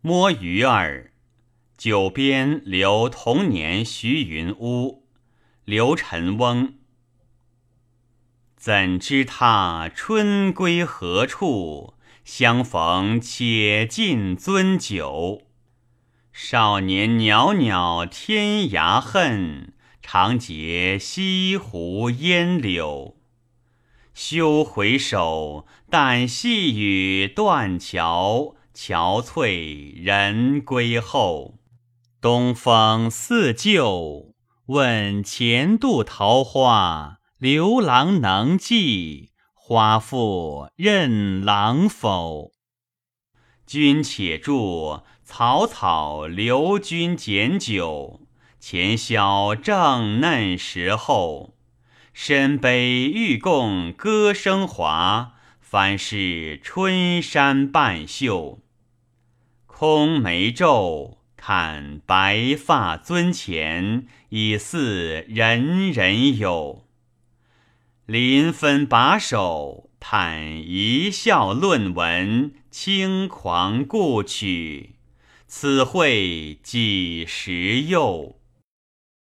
摸鱼儿，九边留童年徐云屋。刘晨翁。怎知他春归何处？相逢且尽樽酒。少年袅袅天涯恨，长结西湖烟柳。休回首，但细雨断桥，憔悴人归后。东风似旧，问前度桃花，刘郎能记花复任郎否？君且住，草草留君检酒。前宵正嫩时候。身悲欲共歌声华，翻是春山半袖。空眉皱，看白发尊前，已似人人有。临分把手，叹一笑论文，轻狂故去，此会几时又？